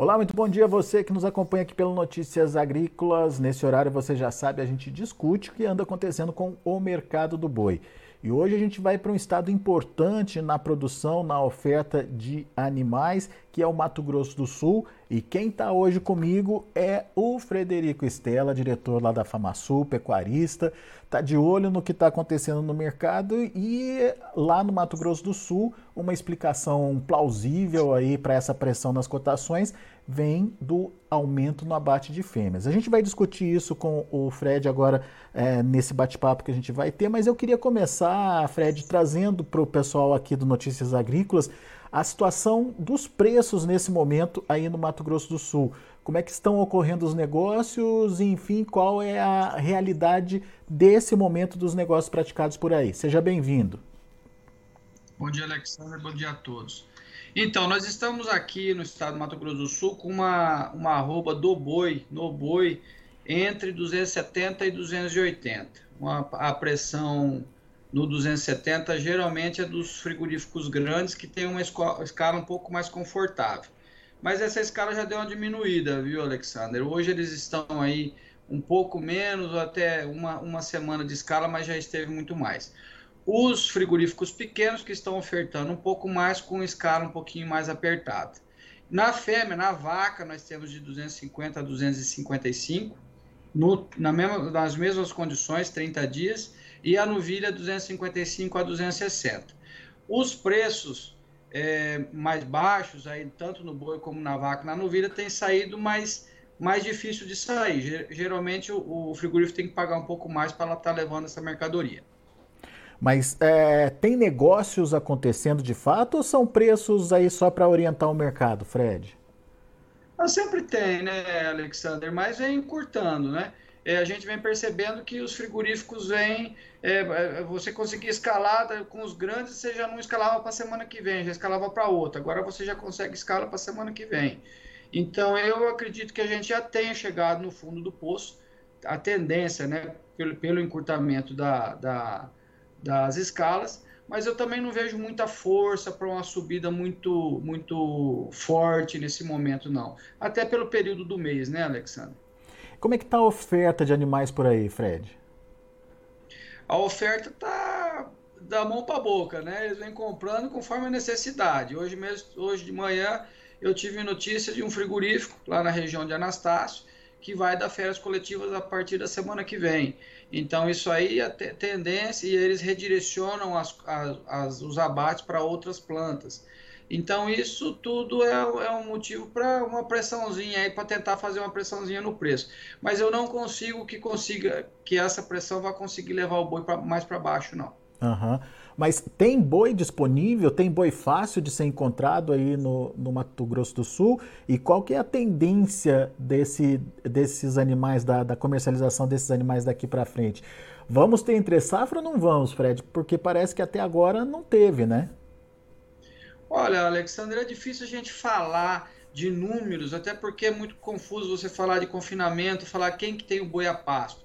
Olá, muito bom dia a você que nos acompanha aqui pelo Notícias Agrícolas. Nesse horário, você já sabe, a gente discute o que anda acontecendo com o mercado do boi. E hoje a gente vai para um estado importante na produção, na oferta de animais, que é o Mato Grosso do Sul. E quem está hoje comigo é o Frederico Estela, diretor lá da FamaSul, pecuarista. Está de olho no que está acontecendo no mercado e lá no Mato Grosso do Sul, uma explicação plausível aí para essa pressão nas cotações vem do aumento no abate de fêmeas. A gente vai discutir isso com o Fred agora é, nesse bate-papo que a gente vai ter, mas eu queria começar, Fred, trazendo para o pessoal aqui do Notícias Agrícolas a situação dos preços nesse momento aí no Mato Grosso do Sul. Como é que estão ocorrendo os negócios enfim, qual é a realidade desse momento dos negócios praticados por aí. Seja bem-vindo. Bom dia, Alexandre. Bom dia a todos. Então, nós estamos aqui no estado do Mato Grosso do Sul com uma, uma arroba do boi, no boi, entre 270 e 280. Uma, a pressão no 270 geralmente é dos frigoríficos grandes que tem uma escala um pouco mais confortável. Mas essa escala já deu uma diminuída, viu, Alexander? Hoje eles estão aí um pouco menos, até uma, uma semana de escala, mas já esteve muito mais os frigoríficos pequenos que estão ofertando um pouco mais com escala um pouquinho mais apertada. Na fêmea, na vaca, nós temos de 250 a 255, no, na mesma, nas mesmas condições, 30 dias, e a novilha 255 a 260. Os preços é, mais baixos, aí, tanto no boi como na vaca, na novilha, tem saído mais, mais difícil de sair. Geralmente o, o frigorífico tem que pagar um pouco mais para estar tá levando essa mercadoria. Mas é, tem negócios acontecendo de fato ou são preços aí só para orientar o mercado, Fred? Ah, sempre tem, né, Alexander? Mas vem encurtando, né? É, a gente vem percebendo que os frigoríficos vêm. É, é você conseguir escalar com os grandes, você já não escalava para a semana que vem, já escalava para outra. Agora você já consegue escalar para a semana que vem. Então eu acredito que a gente já tenha chegado no fundo do poço. A tendência, né, pelo, pelo encurtamento da, da das escalas, mas eu também não vejo muita força para uma subida muito, muito forte nesse momento, não. Até pelo período do mês, né, Alexandre? Como é que está a oferta de animais por aí, Fred? A oferta está da mão para a boca, né? Eles vêm comprando conforme a necessidade. Hoje mesmo, hoje de manhã, eu tive notícia de um frigorífico lá na região de Anastácio que vai dar férias coletivas a partir da semana que vem. Então, isso aí é tendência e eles redirecionam as, as, os abates para outras plantas. Então, isso tudo é, é um motivo para uma pressãozinha aí, para tentar fazer uma pressãozinha no preço. Mas eu não consigo que consiga, que essa pressão vá conseguir levar o boi pra, mais para baixo, não. Aham. Uhum. Mas tem boi disponível? Tem boi fácil de ser encontrado aí no, no Mato Grosso do Sul? E qual que é a tendência desse, desses animais, da, da comercialização desses animais daqui para frente? Vamos ter entre safra ou não vamos, Fred? Porque parece que até agora não teve, né? Olha, Alexandre, é difícil a gente falar de números, até porque é muito confuso você falar de confinamento, falar quem que tem o boi a pasto.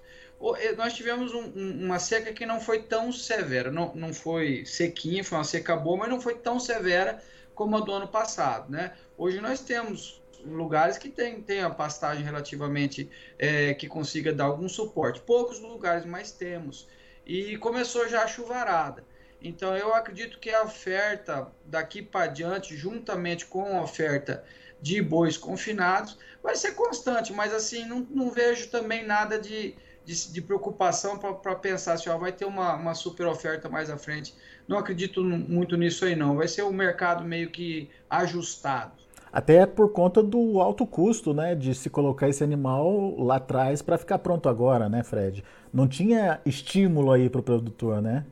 Eh, nós tivemos um, um, uma seca que não foi tão severa, não, não foi sequinha, foi uma seca boa, mas não foi tão severa como a do ano passado, né? Hoje nós temos lugares que tem, tem a pastagem relativamente é, que consiga dar algum suporte. Poucos lugares, mas temos. E começou já a chuvarada. Então eu acredito que a oferta daqui para diante, juntamente com a oferta de bois confinados, vai ser constante, mas assim, não, não vejo também nada de, de, de preocupação para pensar assim, ó, vai ter uma, uma super oferta mais à frente. Não acredito muito nisso aí, não. Vai ser um mercado meio que ajustado. Até por conta do alto custo, né, de se colocar esse animal lá atrás para ficar pronto agora, né, Fred? Não tinha estímulo aí para o produtor, né?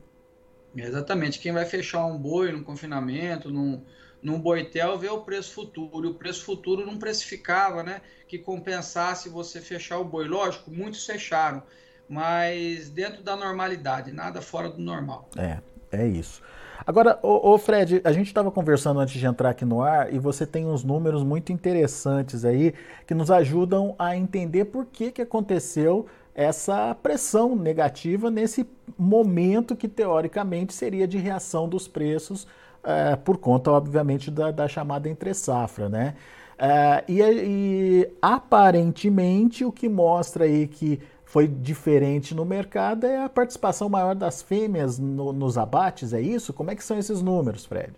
Exatamente. Quem vai fechar um boi no confinamento, num, num boitel vê o preço futuro. E o preço futuro não precificava, né? Que compensasse você fechar o boi. Lógico, muitos fecharam, mas dentro da normalidade, nada fora do normal. É, é isso. Agora, ô Fred, a gente estava conversando antes de entrar aqui no ar e você tem uns números muito interessantes aí que nos ajudam a entender por que, que aconteceu essa pressão negativa nesse momento que teoricamente seria de reação dos preços é, por conta, obviamente, da, da chamada entre-safra, né? Uh, e, e, aparentemente o que mostra aí que foi diferente no mercado é a participação maior das fêmeas no, nos abates, é isso? Como é que são esses números, Fred?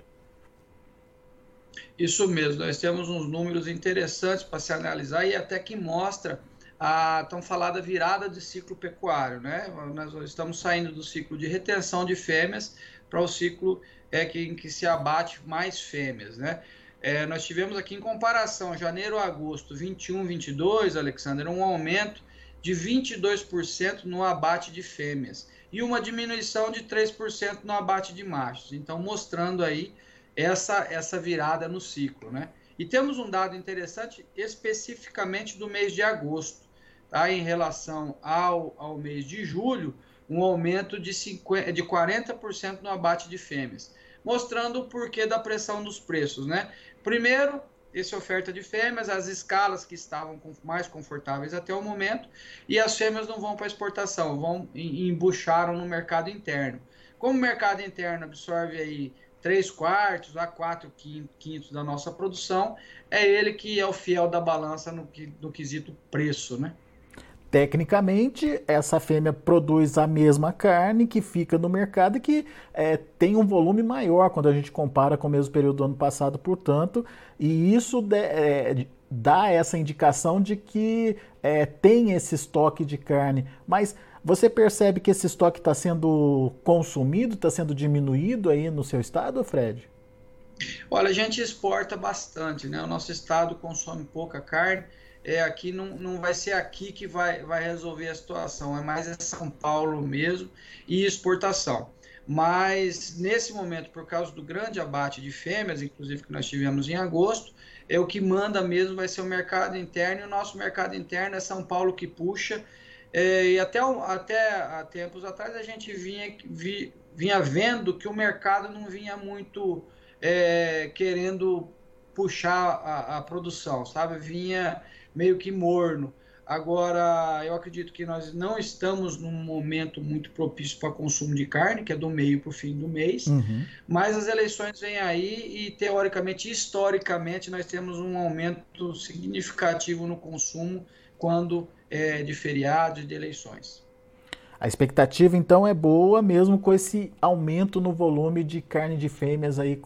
Isso mesmo, nós temos uns números interessantes para se analisar e até que mostra a tão falada virada de ciclo pecuário, né? Nós estamos saindo do ciclo de retenção de fêmeas para o ciclo é, que, em que se abate mais fêmeas, né? É, nós tivemos aqui em comparação janeiro a agosto 21, 22, Alexander, um aumento de 22% no abate de fêmeas e uma diminuição de 3% no abate de machos. Então, mostrando aí essa, essa virada no ciclo, né? E temos um dado interessante especificamente do mês de agosto, tá? em relação ao, ao mês de julho, um aumento de, 50, de 40% no abate de fêmeas, mostrando o porquê da pressão dos preços, né? Primeiro, essa oferta de fêmeas, as escalas que estavam mais confortáveis até o momento, e as fêmeas não vão para exportação, vão embucharam no mercado interno. Como o mercado interno absorve aí 3 quartos a 4 quintos da nossa produção, é ele que é o fiel da balança no, no quesito preço, né? Tecnicamente, essa fêmea produz a mesma carne que fica no mercado e que é, tem um volume maior quando a gente compara com o mesmo período do ano passado, portanto, e isso de, é, dá essa indicação de que é, tem esse estoque de carne. Mas você percebe que esse estoque está sendo consumido, está sendo diminuído aí no seu estado, Fred? Olha, a gente exporta bastante, né? O nosso estado consome pouca carne é aqui não, não vai ser aqui que vai, vai resolver a situação, é mais São Paulo mesmo e exportação. Mas nesse momento, por causa do grande abate de fêmeas, inclusive que nós tivemos em agosto, é o que manda mesmo vai ser o mercado interno, e o nosso mercado interno é São Paulo que puxa. É, e até, até há tempos atrás a gente vinha, vi, vinha vendo que o mercado não vinha muito é, querendo puxar a, a produção, sabe? Vinha meio que morno. Agora, eu acredito que nós não estamos num momento muito propício para consumo de carne, que é do meio para o fim do mês, uhum. mas as eleições vêm aí e, teoricamente, historicamente, nós temos um aumento significativo no consumo quando é de feriados e de eleições. A expectativa então é boa, mesmo com esse aumento no volume de carne de fêmeas aí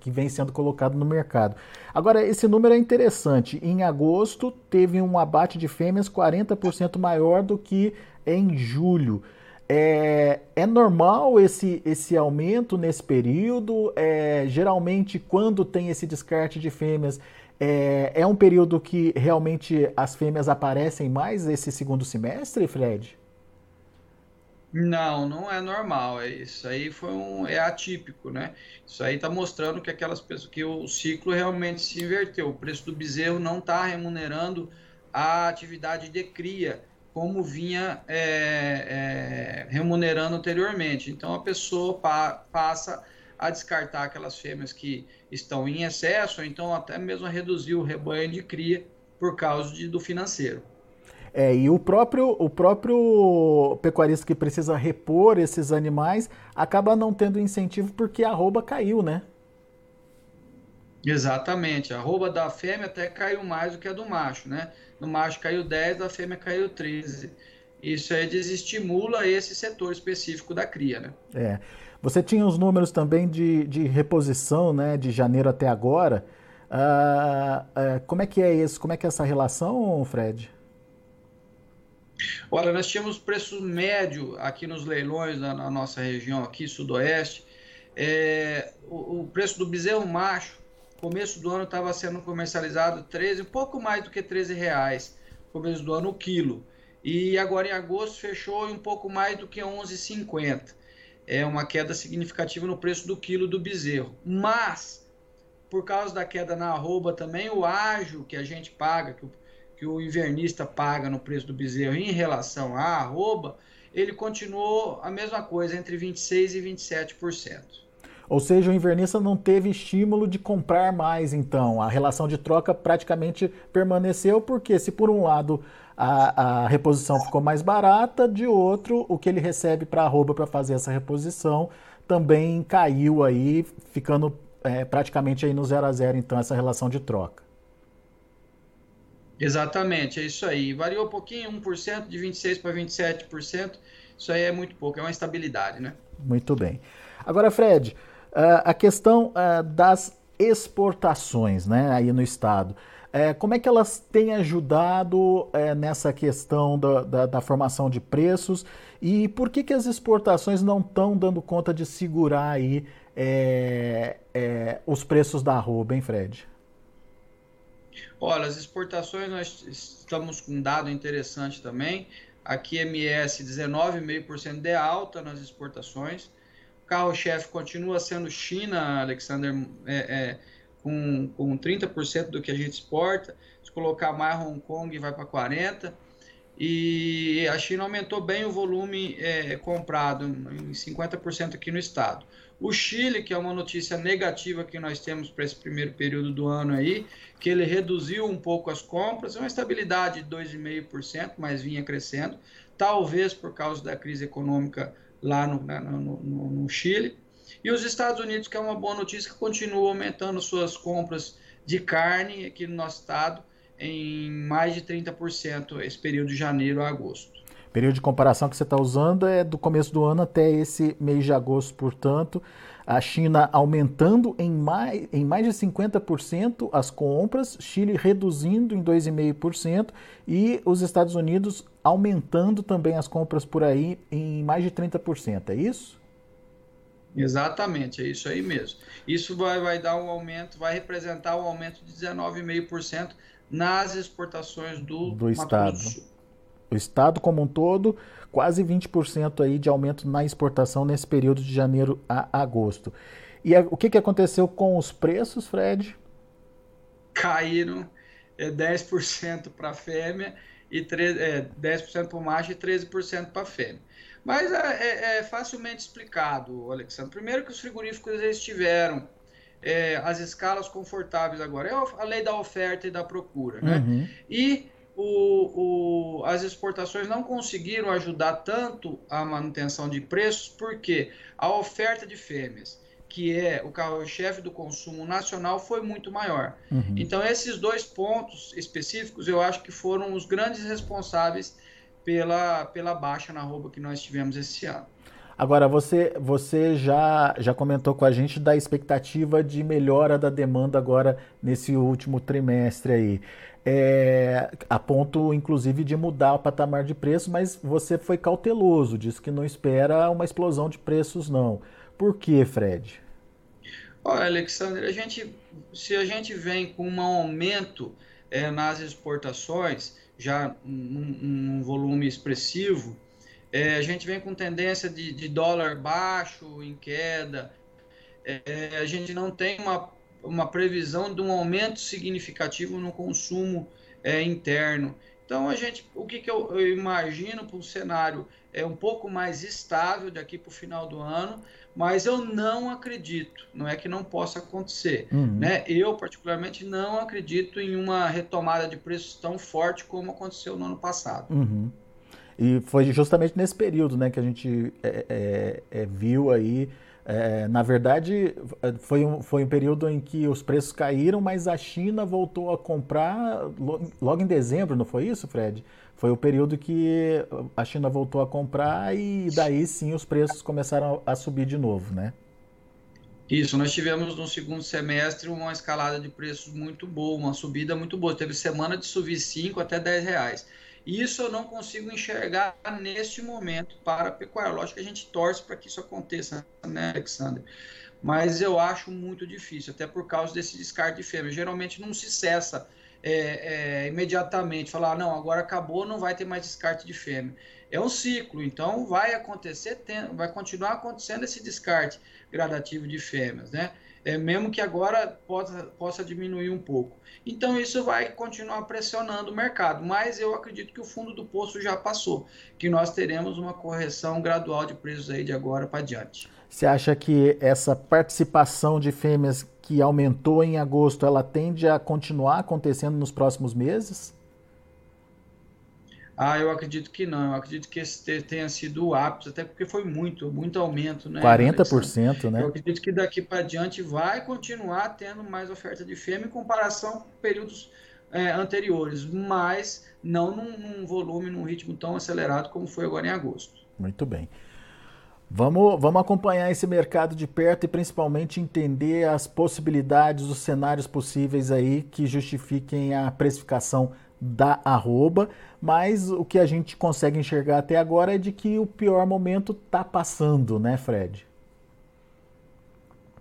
que vem sendo colocado no mercado. Agora, esse número é interessante. Em agosto, teve um abate de fêmeas 40% maior do que em julho. É, é, normal esse, esse aumento nesse período? É, geralmente, quando tem esse descarte de fêmeas, é, é um período que realmente as fêmeas aparecem mais esse segundo semestre, Fred? Não, não é normal. É isso aí foi um é atípico, né? Isso aí está mostrando que aquelas pessoas que o ciclo realmente se inverteu. O preço do bezerro não está remunerando a atividade de cria como vinha é, é, remunerando anteriormente. Então a pessoa pa passa a descartar aquelas fêmeas que estão em excesso, ou então até mesmo a reduzir o rebanho de cria por causa de, do financeiro. É, e o próprio, o próprio pecuarista que precisa repor esses animais acaba não tendo incentivo porque a arroba caiu, né? Exatamente. A arroba da fêmea até caiu mais do que a do macho, né? No macho caiu 10, da fêmea caiu 13. Isso aí desestimula esse setor específico da cria, né? É. Você tinha os números também de, de reposição, né? De janeiro até agora. Uh, uh, como é que é isso? Como é que é essa relação, Fred? Olha, nós tínhamos preço médio aqui nos leilões na, na nossa região aqui, sudoeste. É, o, o, preço do bezerro macho, começo do ano estava sendo comercializado 13, um pouco mais do que 13 reais, começo do ano o quilo. E agora em agosto fechou em um pouco mais do que 11,50. É uma queda significativa no preço do quilo do bezerro. Mas, por causa da queda na arroba também, o ágio que a gente paga, que o que o invernista paga no preço do bezerro em relação à arroba, ele continuou a mesma coisa, entre 26% e 27%. Ou seja, o invernista não teve estímulo de comprar mais, então. A relação de troca praticamente permaneceu, porque se por um lado a, a reposição ficou mais barata, de outro, o que ele recebe para arroba para fazer essa reposição também caiu aí, ficando é, praticamente aí no zero a zero, então, essa relação de troca. Exatamente, é isso aí. Variou um pouquinho, 1%, de 26% para 27%. Isso aí é muito pouco, é uma estabilidade, né? Muito bem. Agora, Fred, ah, a questão ah, das exportações né, aí no estado. É, como é que elas têm ajudado é, nessa questão da, da, da, formação de preços e por que, que as exportações não estão dando conta de segurar aí é, é, os preços da arroba, hein, Fred? Olha, as exportações nós estamos com um dado interessante também. Aqui MS 19,5% de alta nas exportações. O carro-chefe continua sendo China, Alexander, é, é, com, com 30% do que a gente exporta. Se colocar mais Hong Kong, vai para 40%. E a China aumentou bem o volume é, comprado, em 50% aqui no estado. O Chile, que é uma notícia negativa que nós temos para esse primeiro período do ano aí, que ele reduziu um pouco as compras, uma estabilidade de 2,5%, mas vinha crescendo, talvez por causa da crise econômica lá no, no, no, no Chile. E os Estados Unidos, que é uma boa notícia, que continua aumentando suas compras de carne aqui no nosso estado em mais de 30% esse período de janeiro a agosto período de comparação que você está usando é do começo do ano até esse mês de agosto, portanto. A China aumentando em mais, em mais de 50% as compras, Chile reduzindo em 2,5% e os Estados Unidos aumentando também as compras por aí em mais de 30%, é isso? Exatamente, é isso aí mesmo. Isso vai, vai dar um aumento, vai representar um aumento de 19,5% nas exportações do, do Estado. Do o estado como um todo, quase 20% aí de aumento na exportação nesse período de janeiro a agosto. E a, o que, que aconteceu com os preços, Fred? Caíram é, 10% para a fêmea e 3, é, 10% para o macho e 13% para a fêmea. Mas é, é, é, facilmente explicado, Alexandre. Primeiro que os frigoríficos eles tiveram é, as escalas confortáveis agora. É a lei da oferta e da procura, né? Uhum. E o, o, as exportações não conseguiram ajudar tanto a manutenção de preços, porque a oferta de fêmeas, que é o carro-chefe do consumo nacional, foi muito maior. Uhum. Então, esses dois pontos específicos, eu acho que foram os grandes responsáveis pela, pela baixa na roupa que nós tivemos esse ano. Agora, você, você já, já comentou com a gente da expectativa de melhora da demanda agora nesse último trimestre aí é, a ponto, inclusive, de mudar o patamar de preço, mas você foi cauteloso, disse que não espera uma explosão de preços, não. Por que, Fred? Olha, Alexandre, a gente, se a gente vem com um aumento é, nas exportações, já num, num volume expressivo, é, a gente vem com tendência de, de dólar baixo, em queda, é, a gente não tem uma uma previsão de um aumento significativo no consumo é, interno. Então, a gente, o que, que eu, eu imagino para um cenário é um pouco mais estável daqui para o final do ano, mas eu não acredito, não é que não possa acontecer. Uhum. Né? Eu, particularmente, não acredito em uma retomada de preços tão forte como aconteceu no ano passado. Uhum. E foi justamente nesse período né, que a gente é, é, é viu aí é, na verdade, foi um, foi um período em que os preços caíram, mas a China voltou a comprar logo em dezembro, não foi isso, Fred? Foi o período que a China voltou a comprar e daí sim os preços começaram a subir de novo, né? Isso, nós tivemos no segundo semestre uma escalada de preços muito boa, uma subida muito boa. Teve semana de subir 5 até 10 reais. Isso eu não consigo enxergar neste momento para a pecuária. Lógico que a gente torce para que isso aconteça, né, Alexander? Mas eu acho muito difícil, até por causa desse descarte de fêmea. Geralmente não se cessa é, é, imediatamente, falar, não, agora acabou, não vai ter mais descarte de fêmea. É um ciclo, então vai acontecer, tem, vai continuar acontecendo esse descarte gradativo de fêmeas, né? É, mesmo que agora possa, possa diminuir um pouco. Então isso vai continuar pressionando o mercado, mas eu acredito que o fundo do poço já passou, que nós teremos uma correção gradual de preços aí de agora para diante. Você acha que essa participação de fêmeas que aumentou em agosto, ela tende a continuar acontecendo nos próximos meses? Ah, eu acredito que não. Eu acredito que esse tenha sido o ápice, até porque foi muito, muito aumento, né? 40%, né? Eu acredito que daqui para diante vai continuar tendo mais oferta de fêmea em comparação com períodos é, anteriores, mas não num, num volume, num ritmo tão acelerado como foi agora em agosto. Muito bem. Vamos, vamos acompanhar esse mercado de perto e principalmente entender as possibilidades, os cenários possíveis aí que justifiquem a precificação da arroba, mas o que a gente consegue enxergar até agora é de que o pior momento está passando, né, Fred?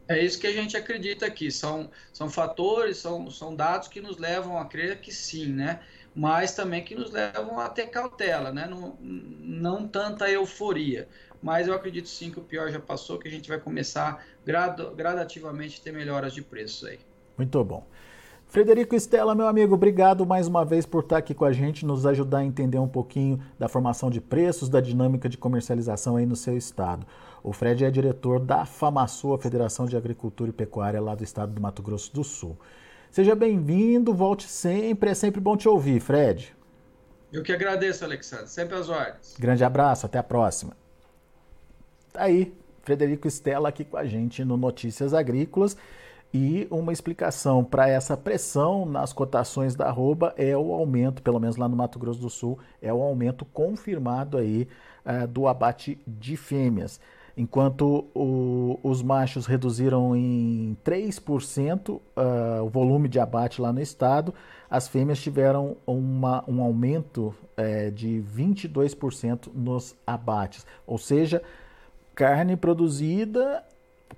É isso que a gente acredita aqui. São, são fatores, são, são dados que nos levam a crer que sim, né? Mas também que nos levam a ter cautela, né? Não, não tanta euforia. Mas eu acredito sim que o pior já passou, que a gente vai começar gradu, gradativamente a ter melhoras de preços aí. Muito bom. Frederico Estela, meu amigo, obrigado mais uma vez por estar aqui com a gente, nos ajudar a entender um pouquinho da formação de preços, da dinâmica de comercialização aí no seu estado. O Fred é diretor da FAMASU, a Federação de Agricultura e Pecuária lá do estado do Mato Grosso do Sul. Seja bem-vindo, volte sempre, é sempre bom te ouvir, Fred. Eu que agradeço, Alexandre, sempre às ordens. Grande abraço, até a próxima. Tá aí, Frederico Estela aqui com a gente no Notícias Agrícolas. E uma explicação para essa pressão nas cotações da arroba é o aumento, pelo menos lá no Mato Grosso do Sul, é o aumento confirmado aí uh, do abate de fêmeas. Enquanto o, os machos reduziram em 3% uh, eh, o volume de abate lá no estado, as fêmeas tiveram uma, um aumento uh, de 22% nos abates. Ou seja, carne produzida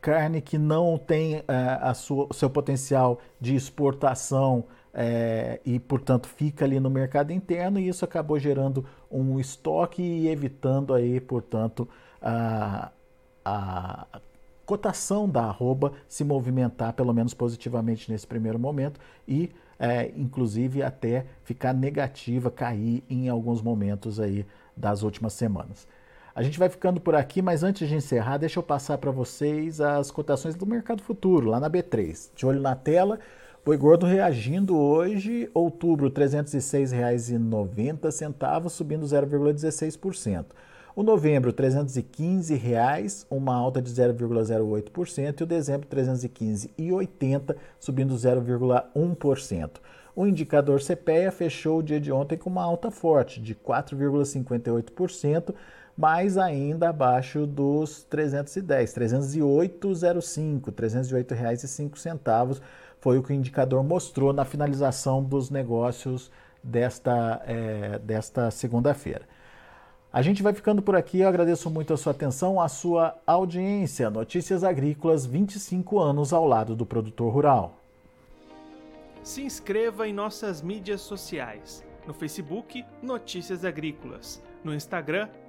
carne que não tem a sua, o seu potencial de exportação uh, e, portanto, fica ali no mercado interno e isso acabou gerando um estoque e evitando aí, portanto, a, a cotação da arroba se movimentar pelo menos positivamente nesse primeiro momento e é, inclusive até ficar negativa, cair em alguns momentos aí das últimas semanas. A gente vai ficando por aqui, mas antes de encerrar, deixa eu passar para vocês as cotações do mercado futuro, lá na B3. De olho na tela, boi gordo reagindo hoje, outubro, R$ 306,90, subindo 0,16%. O novembro, R$ 315,00, uma alta de 0,08%, e o dezembro, R$ 315,80, subindo 0,1%. O indicador CPEA fechou o dia de ontem com uma alta forte de 4,58%, mas ainda abaixo dos 310, 308,05, R$ 308,05 foi o que o indicador mostrou na finalização dos negócios desta, é, desta segunda-feira. A gente vai ficando por aqui. Eu agradeço muito a sua atenção, a sua audiência. Notícias Agrícolas, 25 anos ao lado do produtor rural. Se inscreva em nossas mídias sociais. No Facebook, Notícias Agrícolas. No Instagram,